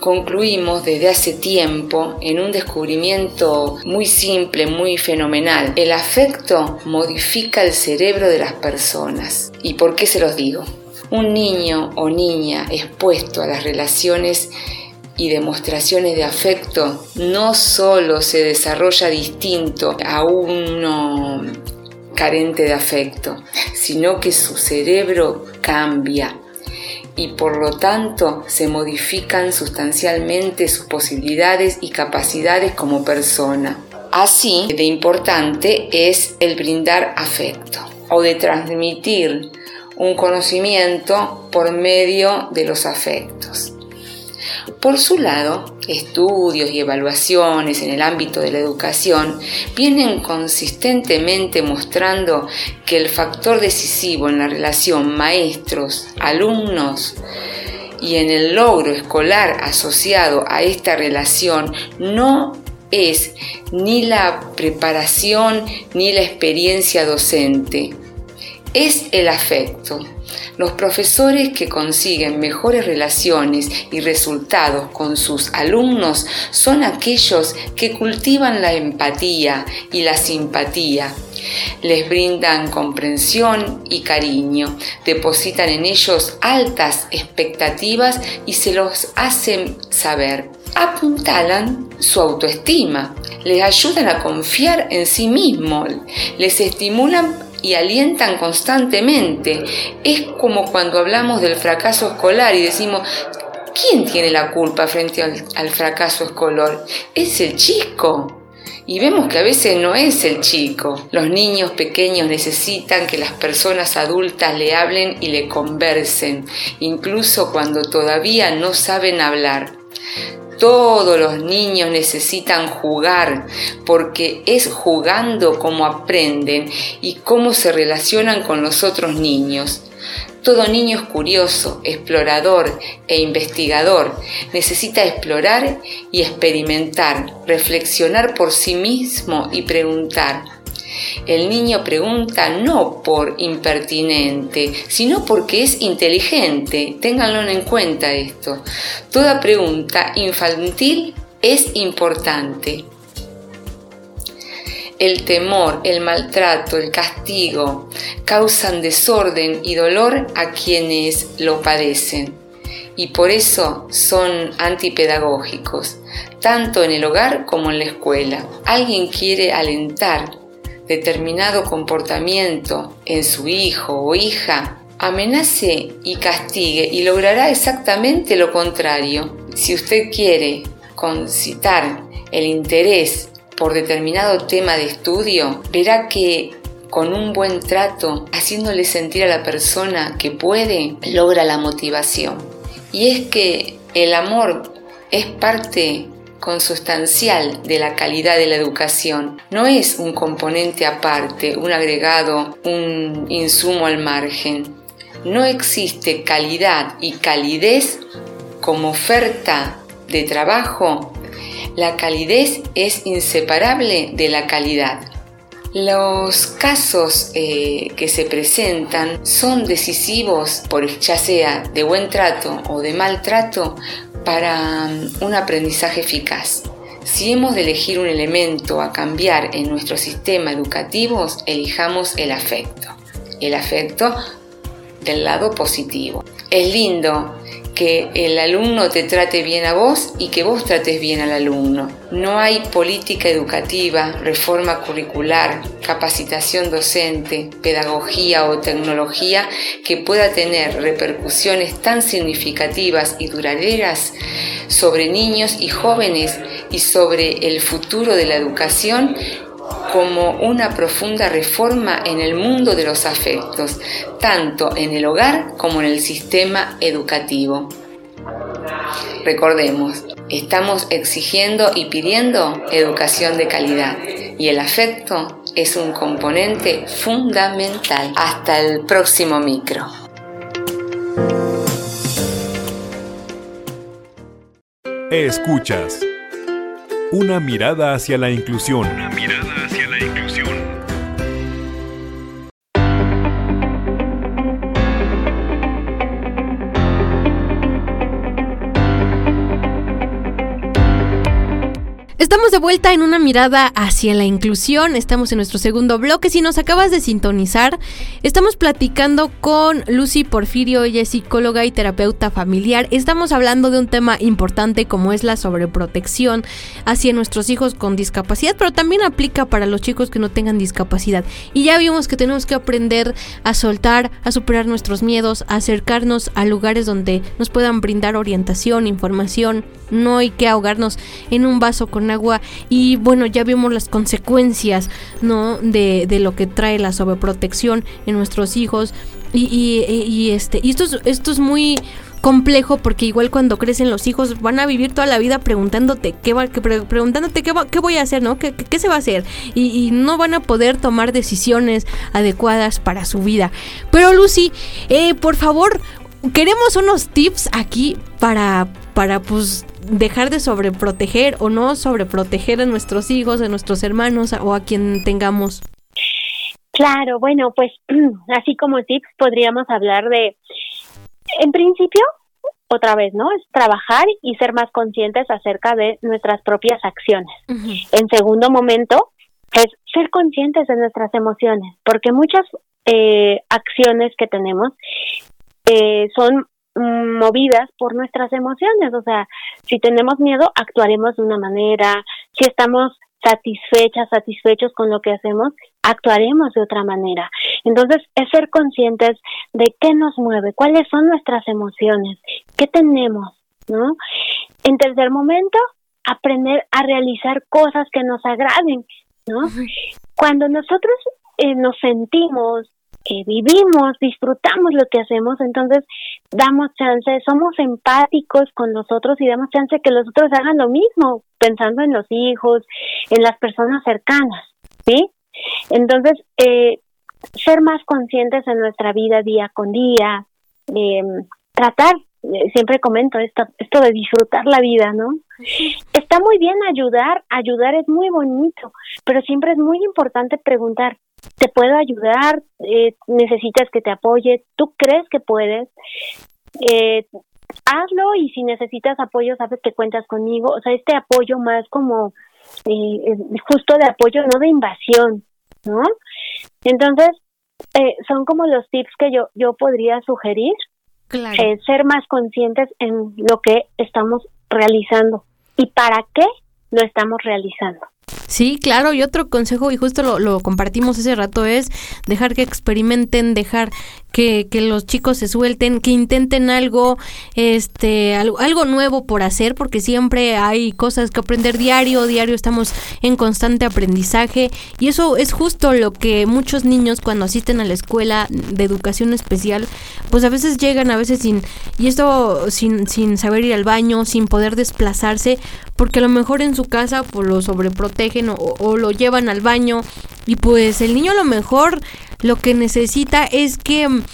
concluimos desde hace tiempo en un descubrimiento muy simple, muy fenomenal. El afecto modifica el cerebro de las personas. ¿Y por qué se los digo? Un niño o niña expuesto a las relaciones y demostraciones de afecto no solo se desarrolla distinto a uno carente de afecto, sino que su cerebro cambia y por lo tanto se modifican sustancialmente sus posibilidades y capacidades como persona. Así de importante es el brindar afecto o de transmitir un conocimiento por medio de los afectos. Por su lado, estudios y evaluaciones en el ámbito de la educación vienen consistentemente mostrando que el factor decisivo en la relación maestros-alumnos y en el logro escolar asociado a esta relación no es ni la preparación ni la experiencia docente, es el afecto. Los profesores que consiguen mejores relaciones y resultados con sus alumnos son aquellos que cultivan la empatía y la simpatía. Les brindan comprensión y cariño, depositan en ellos altas expectativas y se los hacen saber. Apuntalan su autoestima, les ayudan a confiar en sí mismos, les estimulan y alientan constantemente. Es como cuando hablamos del fracaso escolar y decimos, ¿quién tiene la culpa frente al, fracaso escolar? Es el chico. Y vemos que a veces no es el chico. Los niños pequeños necesitan que las personas adultas le hablen y le conversen, incluso cuando todavía no saben hablar. Todos los niños necesitan jugar porque es jugando como aprenden y cómo se relacionan con los otros niños. Todo niño es curioso, explorador e investigador. Necesita explorar y experimentar, reflexionar por sí mismo y preguntar. El niño pregunta no por impertinente, sino porque es inteligente. Ténganlo en cuenta esto. Toda pregunta infantil es importante. El temor, el maltrato, el castigo causan desorden y dolor a quienes lo padecen y por eso son antipedagógicos, tanto en el hogar como en la escuela. Alguien quiere alentar determinado comportamiento en su hijo o hija, amenace y castigue y logrará exactamente lo contrario. Si usted quiere concitar el interés por determinado tema de estudio, verá que con un buen trato, haciéndole sentir a la persona que puede, logra la motivación. Y es que el amor es parte consustancial de la calidad de la educación. No es un componente aparte, un agregado, un insumo al margen. No existe calidad y calidez como oferta de trabajo. La calidez es inseparable de la calidad. Los casos eh, que se presentan son decisivos, por, ya sea de buen trato o de mal trato, para um, un aprendizaje eficaz. Si hemos de elegir un elemento a cambiar en nuestro sistema educativo, elijamos el afecto. El afecto del lado positivo. Es lindo que el alumno te trate bien a vos y que vos trates bien al alumno. No hay política educativa, reforma curricular, capacitación docente, pedagogía o tecnología que pueda tener repercusiones tan significativas y duraderas sobre niños y jóvenes y sobre el futuro de la educación como una profunda reforma en el mundo de los afectos, tanto en el hogar como en el sistema educativo. Recordemos, estamos exigiendo y pidiendo educación de calidad y el afecto es un componente fundamental. Hasta el próximo micro. Escuchas. Una mirada hacia la inclusión. Estamos de vuelta en una mirada hacia la inclusión. Estamos en nuestro segundo bloque. Si nos acabas de sintonizar, estamos platicando con Lucy Porfirio, ella es psicóloga y terapeuta familiar. Estamos hablando de un tema importante como es la sobreprotección hacia nuestros hijos con discapacidad, pero también aplica para los chicos que no tengan discapacidad. Y ya vimos que tenemos que aprender a soltar, a superar nuestros miedos, a acercarnos a lugares donde nos puedan brindar orientación, información. No hay que ahogarnos en un vaso con agua y bueno, ya vimos las consecuencias, ¿no? De, lo que trae la sobreprotección en nuestros hijos y, y, este, y esto es, esto es muy complejo porque igual cuando crecen los hijos van a vivir toda la vida preguntándote qué va, preguntándote qué, qué voy a hacer, ¿no? ¿Qué, qué se va a hacer? Y, no van a poder tomar decisiones adecuadas para su vida. Pero Lucy, eh, por favor, queremos unos tips aquí para, para pues dejar de sobreproteger o no sobreproteger a nuestros hijos, a nuestros hermanos o a quien tengamos. Claro, bueno, pues así como tips podríamos hablar de, en principio, otra vez, ¿no? Es trabajar y ser más conscientes acerca de nuestras propias acciones. En segundo momento, es ser conscientes de nuestras emociones, porque muchas eh, acciones que tenemos eh, son movidas por nuestras emociones, o sea, si tenemos miedo, actuaremos de una manera, si estamos satisfechas, satisfechos con lo que hacemos, actuaremos de otra manera. Entonces, es ser conscientes de qué nos mueve, cuáles son nuestras emociones, qué tenemos, ¿no? En tercer momento, aprender a realizar cosas que nos agraden, ¿no? Cuando nosotros eh, nos sentimos que vivimos, disfrutamos lo que hacemos, entonces damos chance, somos empáticos con los otros y damos chance que los otros hagan lo mismo, pensando en los hijos, en las personas cercanas, ¿sí? Entonces, eh, ser más conscientes en nuestra vida día con día, eh, tratar, eh, siempre comento esto, esto de disfrutar la vida, ¿no? Está muy bien ayudar, ayudar es muy bonito, pero siempre es muy importante preguntar, ¿te puedo ayudar? Eh, ¿Necesitas que te apoye? ¿Tú crees que puedes? Eh, hazlo y si necesitas apoyo, sabes que cuentas conmigo. O sea, este apoyo más como eh, justo de apoyo, no de invasión, ¿no? Entonces, eh, son como los tips que yo, yo podría sugerir. Eh, ser más conscientes en lo que estamos realizando y para qué lo estamos realizando. Sí, claro, y otro consejo, y justo lo, compartimos ese rato, es dejar que experimenten, dejar que, que, los chicos se suelten, que intenten algo, este, algo, algo, nuevo por hacer, porque siempre hay cosas que aprender diario, diario estamos en constante aprendizaje, y eso es justo lo que muchos niños cuando asisten a la escuela de educación especial, pues a veces llegan, a veces sin, y esto sin saber ir al baño, sin poder desplazarse, porque a lo mejor en su casa pues lo sobreprotegen o, lo llevan al baño y pues el niño a lo mejor lo que necesita es que mm,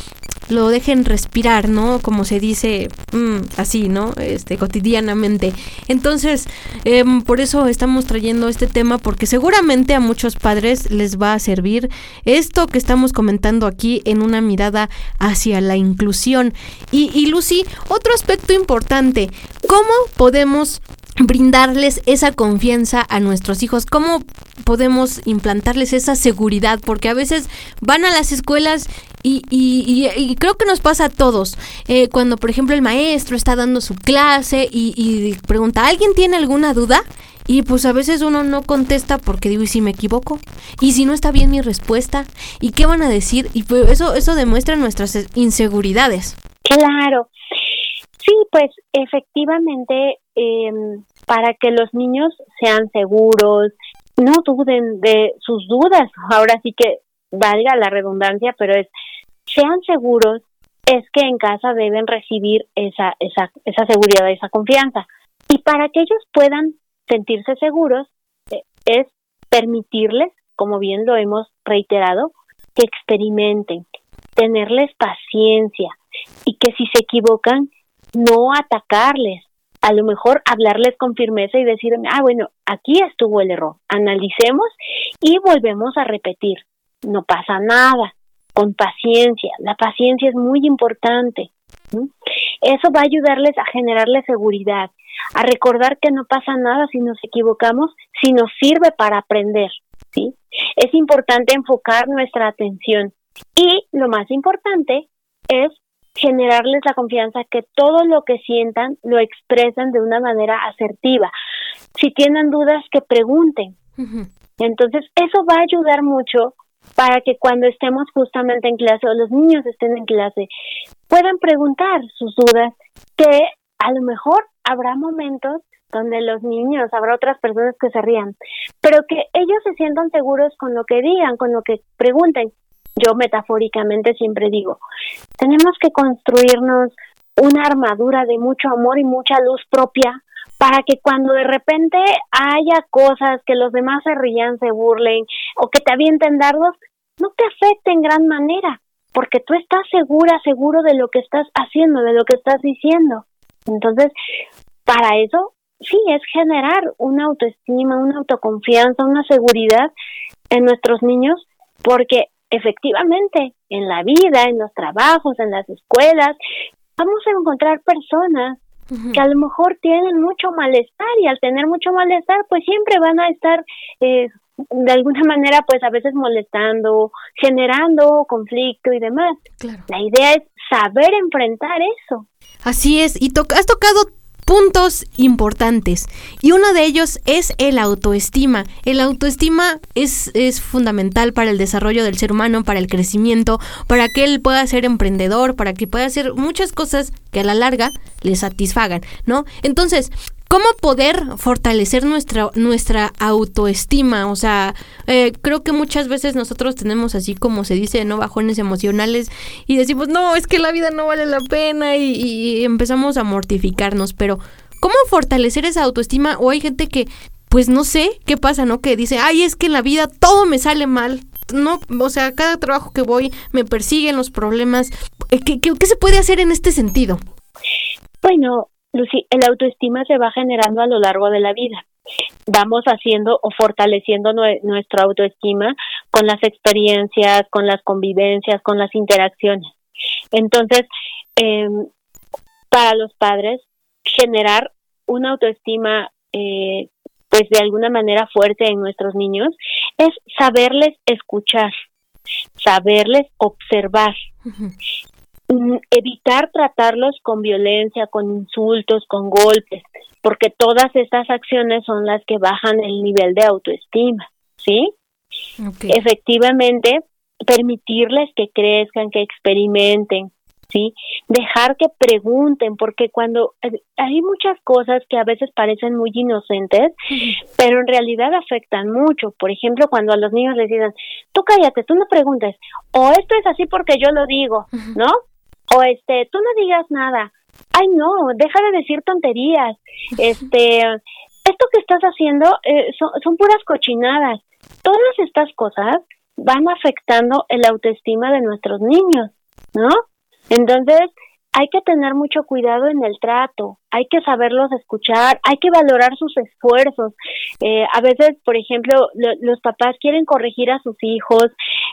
lo dejen respirar, ¿no? Como se dice mm, así, ¿no? Este, cotidianamente. Entonces, em, por eso estamos trayendo este tema, porque seguramente a muchos padres les va a servir esto que estamos comentando aquí en una mirada hacia la inclusión. Y, y Lucy, otro aspecto importante, ¿cómo podemos brindarles esa confianza a nuestros hijos? ¿Cómo podemos implantarles esa seguridad? Porque a veces van a las escuelas y, y, creo que nos pasa a todos. Eh, cuando, por ejemplo, el maestro está dando su clase y, pregunta, ¿alguien tiene alguna duda? Y pues a veces uno no contesta porque digo, ¿y si me equivoco? ¿Y si no está bien mi respuesta? ¿Y qué van a decir? Y pues eso, eso demuestra nuestras inseguridades. Claro. Sí, pues efectivamente, em, para que los niños sean seguros, no duden de sus dudas, ahora sí que valga la redundancia, pero es, sean seguros, es que en casa deben recibir esa, esa, esa seguridad, esa confianza. Y para que ellos puedan sentirse seguros, eh, es permitirles, como bien lo hemos reiterado, que experimenten, tenerles paciencia y que si se equivocan, no atacarles, a lo mejor hablarles con firmeza y decirme, ah, bueno, aquí estuvo el error, analicemos y volvemos a repetir, no pasa nada, con paciencia, la paciencia es muy importante. Eso va a ayudarles a generarles seguridad, a recordar que no pasa nada si nos equivocamos, si nos sirve para aprender. ¿sí? Es importante enfocar nuestra atención y lo más importante es generarles la confianza que todo lo que sientan lo expresen de una manera asertiva. Si tienen dudas, que pregunten. Entonces, eso va a ayudar mucho para que cuando estemos justamente en clase o los niños estén en clase, puedan preguntar sus dudas, que a lo mejor habrá momentos donde los niños, habrá otras personas que se rían, pero que ellos se sientan seguros con lo que digan, con lo que pregunten yo metafóricamente siempre digo, tenemos que construirnos una armadura de mucho amor y mucha luz propia para que cuando de repente haya cosas que los demás se rían, se burlen o que te avienten dardos, no te afecte en gran manera, porque tú estás segura, seguro de lo que estás haciendo, de lo que estás diciendo. Entonces, para eso, sí, es generar una autoestima, una autoconfianza, una seguridad en nuestros niños, porque efectivamente en la vida, en los trabajos, en las escuelas, vamos a encontrar personas que a lo mejor tienen mucho malestar y al tener mucho malestar pues siempre van a estar eh, de alguna manera pues a veces molestando, generando conflicto y demás. La idea es saber enfrentar eso. Así es, y has tocado puntos importantes y uno de ellos es el autoestima. El autoestima es, es fundamental para el desarrollo del ser humano, para el crecimiento, para que él pueda ser emprendedor, para que pueda hacer muchas cosas que a la larga le satisfagan, ¿no? Entonces, ¿Cómo poder fortalecer nuestra, nuestra autoestima? O sea, eh, creo que muchas veces nosotros tenemos así como se dice, ¿no? Bajones emocionales y decimos, no, es que la vida no vale la pena y, y empezamos a mortificarnos, pero ¿cómo fortalecer esa autoestima? O hay gente que, pues no sé qué pasa, ¿no? Que dice, ay, es que en la vida todo me sale mal, no, o sea, cada trabajo que voy me persiguen los problemas. Eh, ¿Qué, qué, qué se puede hacer en este sentido? Bueno, Lucy, el autoestima se va generando a lo largo de la vida. Vamos haciendo o fortaleciendo nuestra autoestima con las experiencias, con las convivencias, con las interacciones. Entonces, em, para los padres, generar una autoestima, eh, pues de alguna manera fuerte en nuestros niños, es saberles escuchar, saberles observar, Mm, evitar tratarlos con violencia, con insultos, con golpes, porque todas estas acciones son las que bajan el nivel de autoestima, ¿sí? Efectivamente, permitirles que crezcan, que experimenten, ¿sí? Dejar que pregunten, porque cuando eh, hay muchas cosas que a veces parecen muy inocentes, pero en realidad afectan mucho. Por ejemplo, cuando a los niños les dicen, tú cállate, tú no preguntes, o esto es así porque yo lo digo, ¿no? O este, tú no digas nada, ay no, deja de decir tonterías, este, esto que estás haciendo eh, son, son puras cochinadas, todas estas cosas van afectando el autoestima de nuestros niños, ¿no? Entonces, hay que tener mucho cuidado en el trato, hay que saberlos escuchar, hay que valorar sus esfuerzos. Eh, a veces, por ejemplo, los papás quieren corregir a sus hijos,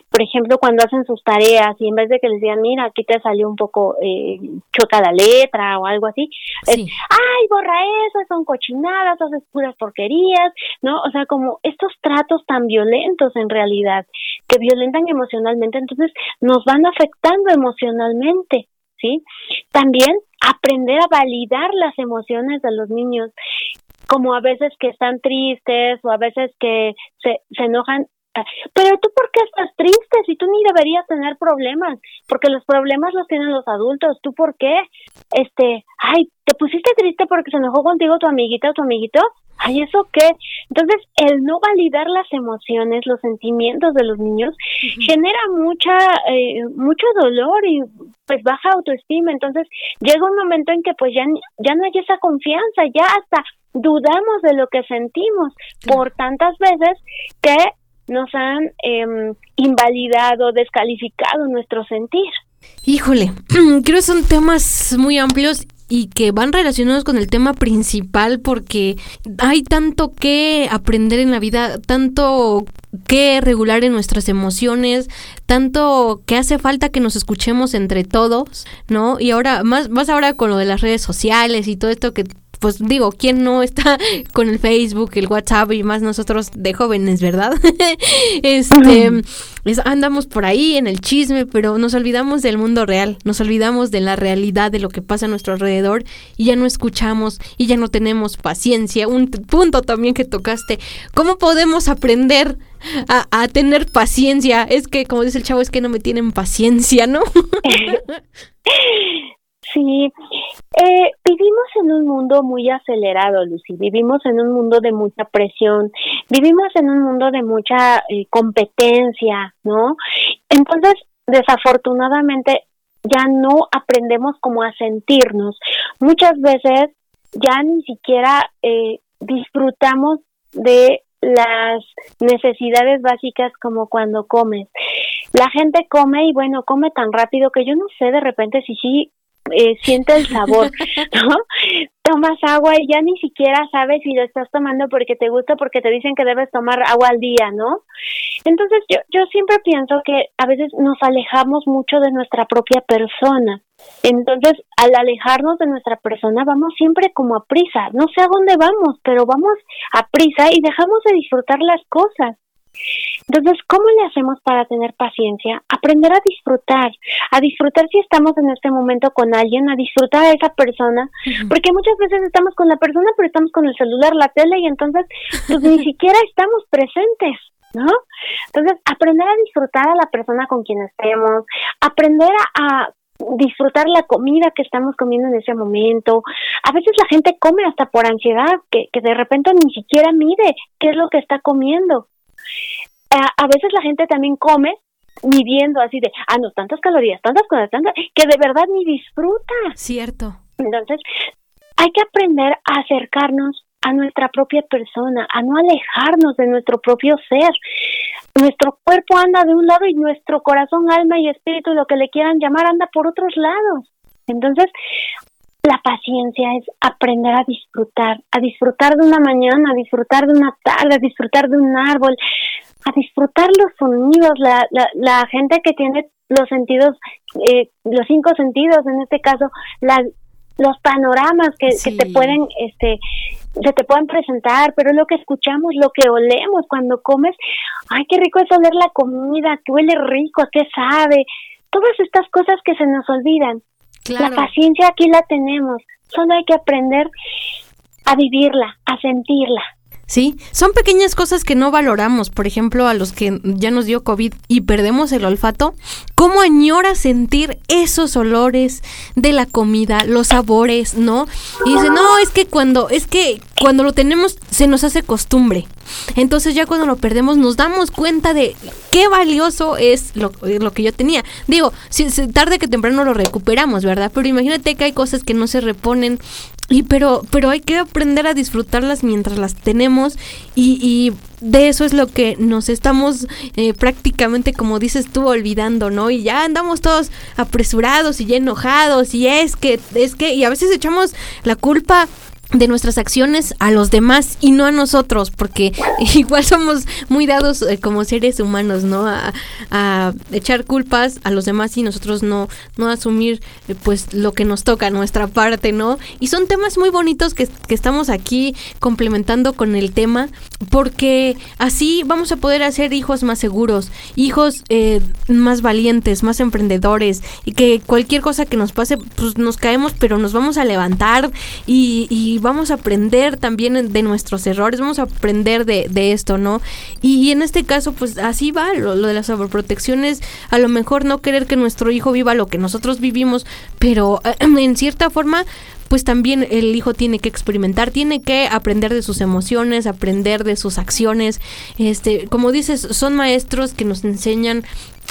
por ejemplo, cuando hacen sus tareas y en vez de que les digan, mira, aquí te salió un poco eh, choca la letra o algo así, es, ay, borra eso, son cochinadas, haces puras porquerías, ¿no? O sea, como estos tratos tan violentos en realidad, que violentan emocionalmente, entonces nos van afectando emocionalmente. ¿sí? También aprender a validar las emociones de los niños, como a veces que están tristes o a veces que se, se enojan. Pero tú, ¿por qué estás triste? Si tú ni deberías tener problemas, porque los problemas los tienen los adultos. ¿Tú por qué? Este, ay, ¿te pusiste triste porque se enojó contigo tu amiguita o tu amiguito? ay, ¿eso qué? Entonces, el no validar las emociones, los sentimientos de los niños, genera mucha, eh, mucho dolor y pues baja autoestima. Entonces, llega un momento en que pues ya, ya no hay esa confianza, ya hasta dudamos de lo que sentimos por tantas veces que nos han eh, invalidado, descalificado nuestro sentir. Híjole, creo que son temas muy amplios y que van relacionados con el tema principal porque hay tanto que aprender en la vida, tanto que regular en nuestras emociones, tanto que hace falta que nos escuchemos entre todos, ¿no? Y ahora, más, más ahora con lo de las redes sociales y todo esto que pues digo, ¿quién no está con el Facebook, el WhatsApp y más nosotros de jóvenes, verdad? este, andamos por ahí en el chisme, pero nos olvidamos del mundo real, nos olvidamos de la realidad de lo que pasa a nuestro alrededor y ya no escuchamos y ya no tenemos paciencia. Un punto también que tocaste, ¿cómo podemos aprender a, a tener paciencia? Es que, como dice el chavo, es que no me tienen paciencia, ¿no? Sí, eh, vivimos en un mundo muy acelerado, Lucy. Vivimos en un mundo de mucha presión, vivimos en un mundo de mucha eh, competencia, ¿no? Entonces, desafortunadamente, ya no aprendemos como a sentirnos. Muchas veces ya ni siquiera eh, disfrutamos de las necesidades básicas como cuando comes. La gente come y bueno, come tan rápido que yo no sé de repente si sí eh, siente el sabor, ¿no? Tomas agua y ya ni siquiera sabes si lo estás tomando porque te gusta, porque te dicen que debes tomar agua al día, ¿no? Entonces yo, yo siempre pienso que a veces nos alejamos mucho de nuestra propia persona. Entonces, al alejarnos de nuestra persona, vamos siempre como a prisa. No sé a dónde vamos, pero vamos a prisa y dejamos de disfrutar las cosas. Entonces, ¿cómo le hacemos para tener paciencia? Aprender a disfrutar, a disfrutar si estamos en este momento con alguien, a disfrutar a esa persona, porque muchas veces estamos con la persona, pero estamos con el celular, la tele y entonces pues ni siquiera estamos presentes. ¿No? Entonces, aprender a disfrutar a la persona con quien estemos, aprender a, disfrutar la comida que estamos comiendo en ese momento. A veces la gente come hasta por ansiedad, que, que de repente ni siquiera mide qué es lo que está comiendo a, veces la gente también come midiendo así de, ah, no, tantas calorías, tantas cosas, tantas, que de verdad ni disfruta. Cierto. Entonces, hay que aprender a acercarnos a nuestra propia persona, a no alejarnos de nuestro propio ser. Nuestro cuerpo anda de un lado y nuestro corazón, alma y espíritu, lo que le quieran llamar, anda por otros lados. Entonces, la paciencia es aprender a disfrutar, a disfrutar de una mañana, a disfrutar de una tarde, a disfrutar de un árbol, a disfrutar los sonidos, la, la, la gente que tiene los sentidos, eh, los cinco sentidos, en este caso, la, los panoramas que, que te pueden, este, se te pueden presentar, pero lo que escuchamos, lo que olemos cuando comes, ay, qué rico es oler la comida, que huele rico, qué sabe, todas estas cosas que se nos olvidan. La paciencia aquí la tenemos, solo hay que aprender a vivirla, a sentirla. Sí, son pequeñas cosas que no valoramos, por ejemplo, a los que ya nos dio COVID y perdemos el olfato, ¿cómo añora sentir esos olores de la comida, los sabores, ¿no? Y dice, no, es que cuando, es que cuando lo tenemos se nos hace costumbre. Entonces ya cuando lo perdemos nos damos cuenta de qué valioso es lo, lo que yo tenía. Digo, si, tarde que temprano lo recuperamos, ¿verdad? Pero imagínate que hay cosas que no se reponen y pero, pero hay que aprender a disfrutarlas mientras las tenemos y, y de eso es lo que nos estamos eh, prácticamente, como dices tú, olvidando, ¿no? Y ya andamos todos apresurados y ya enojados y es que, es que, y a veces echamos la culpa de nuestras acciones a los demás y no a nosotros, porque igual somos muy dados eh, como seres humanos, ¿no? A, echar culpas a los demás y nosotros no, no asumir eh, pues lo que nos toca, nuestra parte, ¿no? Y son temas muy bonitos que, que estamos aquí complementando con el tema, porque así vamos a poder hacer hijos más seguros, hijos eh, más valientes, más emprendedores, y que cualquier cosa que nos pase, pues nos caemos, pero nos vamos a levantar y, y vamos a aprender también de nuestros errores, vamos a aprender de, de esto, ¿no? Y, en este caso, pues así va lo, de las sobreprotecciones, a lo mejor no querer que nuestro hijo viva lo que nosotros vivimos, pero en cierta forma pues también el hijo tiene que experimentar, tiene que aprender de sus emociones, aprender de sus acciones. Este, como dices, son maestros que nos enseñan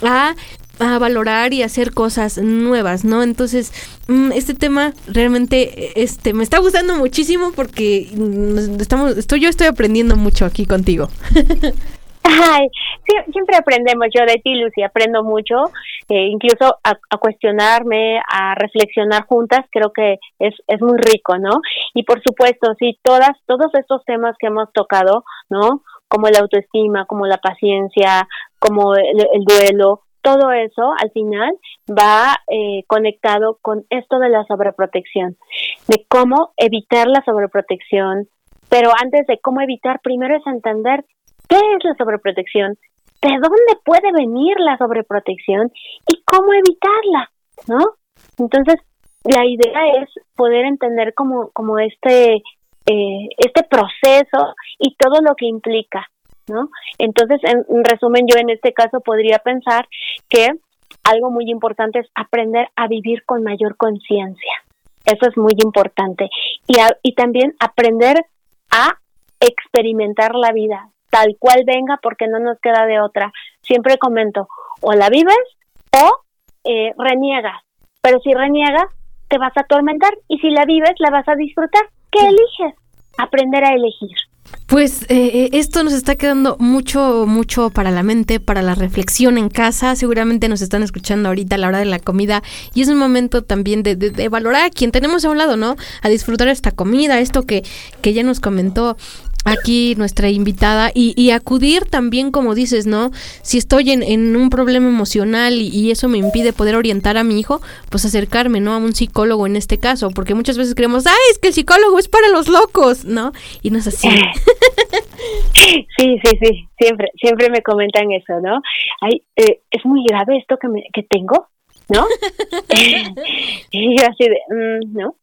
a a valorar y hacer cosas nuevas, ¿no? Entonces, mm, este tema realmente este me está gustando muchísimo porque mm, estamos estoy yo estoy aprendiendo mucho aquí contigo. Ay, siempre aprendemos yo de ti, Lucy, aprendo mucho, eh, incluso a, a, cuestionarme, a reflexionar juntas, creo que es, es muy rico, ¿no? Y por supuesto, sí, todas, todos estos temas que hemos tocado, ¿no? Como la autoestima, como la paciencia, como el duelo, todo eso al final va eh, conectado con esto de la sobreprotección, de cómo evitar la sobreprotección, pero antes de cómo evitar, primero es entender qué es la sobreprotección, de dónde puede venir la sobreprotección y cómo evitarla, ¿no? Entonces, la idea es poder entender como, como este, eh, este proceso y todo lo que implica. ¿No? Entonces, en, resumen, yo en este caso podría pensar que algo muy importante es aprender a vivir con mayor conciencia. Eso es muy importante. Y, y también aprender a experimentar la vida tal cual venga porque no nos queda de otra. Siempre comento, o la vives o eh, reniegas, pero si reniegas, te vas a atormentar y si la vives, la vas a disfrutar. ¿Qué eliges? Aprender a elegir. Pues eh, eh, esto nos está quedando mucho, mucho para la mente, para la reflexión en casa. Seguramente nos están escuchando ahorita a la hora de la comida y es un momento también de, de, valorar a quien tenemos a un lado, ¿no? A disfrutar esta comida, esto que, que ya nos comentó aquí nuestra invitada y, y, acudir también, como dices, ¿no? Si estoy en, un problema emocional y, eso me impide poder orientar a mi hijo, pues acercarme, ¿no? A un psicólogo en este caso, porque muchas veces creemos, ay, es que el psicólogo es para los locos, ¿no? Y no es así. Sí, sí, sí, siempre, siempre me comentan eso, ¿no? Ay, eh, es muy grave esto que, me, que tengo, ¿no? y yo así de, mm, ¿no?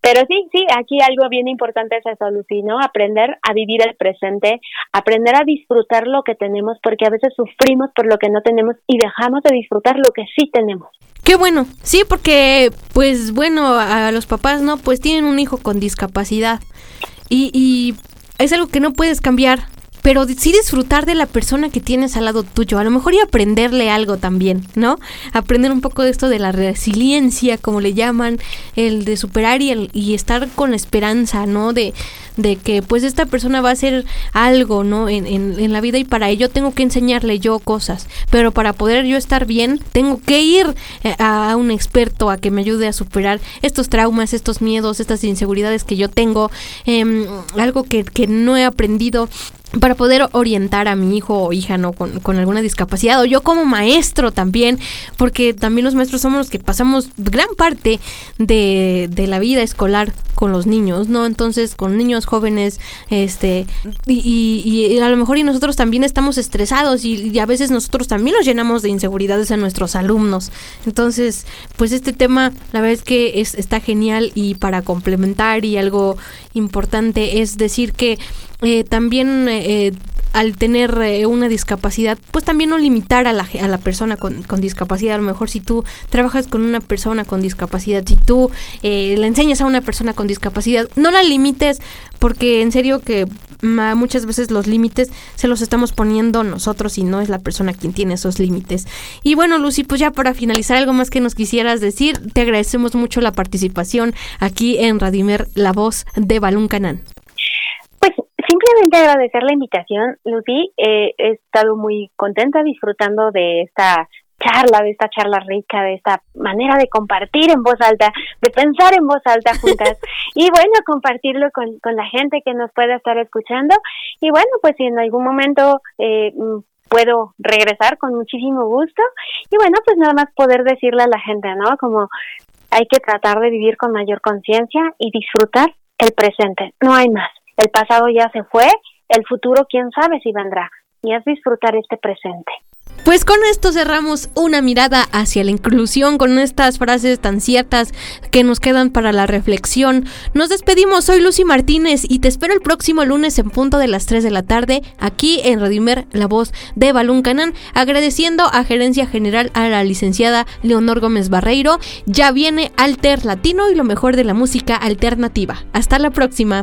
Pero sí, sí, aquí algo bien importante es eso, Lucy, ¿no? Aprender a vivir el presente, aprender a disfrutar lo que tenemos, porque a veces sufrimos por lo que no tenemos y dejamos de disfrutar lo que sí tenemos. Qué bueno, sí, porque, pues bueno, a los papás, ¿no? Pues tienen un hijo con discapacidad y, y es algo que no puedes cambiar pero sí disfrutar de la persona que tienes al lado tuyo, a lo mejor y aprenderle algo también, ¿no? Aprender un poco de esto de la resiliencia, como le llaman, el de superar y, y estar con esperanza, ¿no? De, de que pues esta persona va a hacer algo, ¿no? En, en, en, la vida y para ello tengo que enseñarle yo cosas, pero para poder yo estar bien, tengo que ir eh, a, un experto a que me ayude a superar estos traumas, estos miedos, estas inseguridades que yo tengo, eh, algo que, que no he aprendido para poder orientar a mi hijo o hija no con, con, alguna discapacidad o yo como maestro también porque también los maestros somos los que pasamos gran parte de, de la vida escolar con los niños no entonces con niños jóvenes este y, y, a lo mejor y nosotros también estamos estresados y, y, a veces nosotros también nos llenamos de inseguridades a nuestros alumnos. Entonces pues este tema la verdad es que es, está genial y para complementar y algo importante es decir que eh, también eh, al tener eh, una discapacidad, pues también no limitar a la, a la persona con, con, discapacidad. A lo mejor si tú trabajas con una persona con discapacidad, si tú eh, le enseñas a una persona con discapacidad, no la limites porque en serio que muchas veces los límites se los estamos poniendo nosotros y no es la persona quien tiene esos límites. Y bueno, Lucy, pues ya para finalizar, algo más que nos quisieras decir, te agradecemos mucho la participación aquí en Radimer, la voz de Balún Canán. Agradecer la invitación, Lucy. Eh, he estado muy contenta disfrutando de esta charla, de esta charla rica, de esta manera de compartir en voz alta, de pensar en voz alta juntas y bueno, compartirlo con, con la gente que nos pueda estar escuchando. Y bueno, pues si en algún momento eh, puedo regresar con muchísimo gusto y bueno, pues nada más poder decirle a la gente, ¿no? Como hay que tratar de vivir con mayor conciencia y disfrutar el presente, no hay más. El pasado ya se fue, el futuro quién sabe si vendrá. Y es disfrutar este presente. Pues con esto cerramos una mirada hacia la inclusión con estas frases tan ciertas que nos quedan para la reflexión. Nos despedimos, soy Lucy Martínez y te espero el próximo lunes en punto de las 3 de la tarde aquí en Radimer, la voz de Balún Canán, agradeciendo a Gerencia General a la licenciada Leonor Gómez Barreiro. Ya viene Alter Latino y lo mejor de la música alternativa. Hasta la próxima.